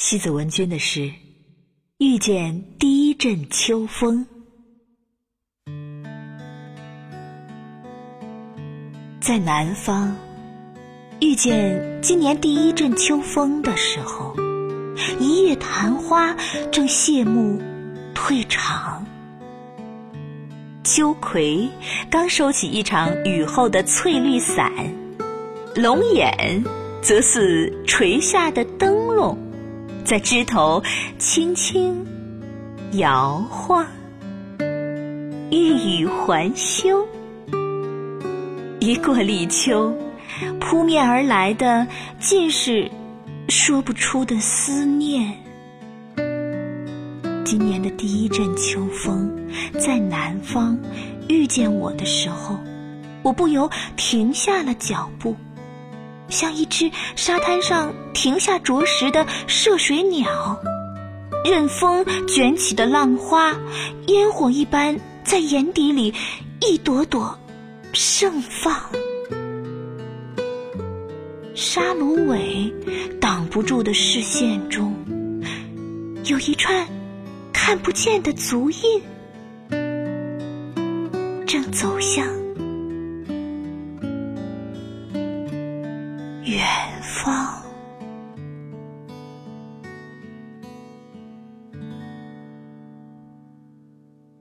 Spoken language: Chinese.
西子文君的诗《遇见第一阵秋风》。在南方遇见今年第一阵秋风的时候，一叶昙花正谢幕退场，秋葵刚收起一场雨后的翠绿伞，龙眼则似垂下的灯笼，在枝头轻轻摇晃，欲语还休。一过立秋，扑面而来的尽是说不出的思念。今年的第一阵秋风在南方遇见我的时候，我不由停下了脚步，像一只沙滩上停下啄食的涉水鸟，任风卷起的浪花，烟火一般在眼底里一朵朵。盛放，沙芦苇挡不住的视线中，有一串看不见的足印，正走向远方。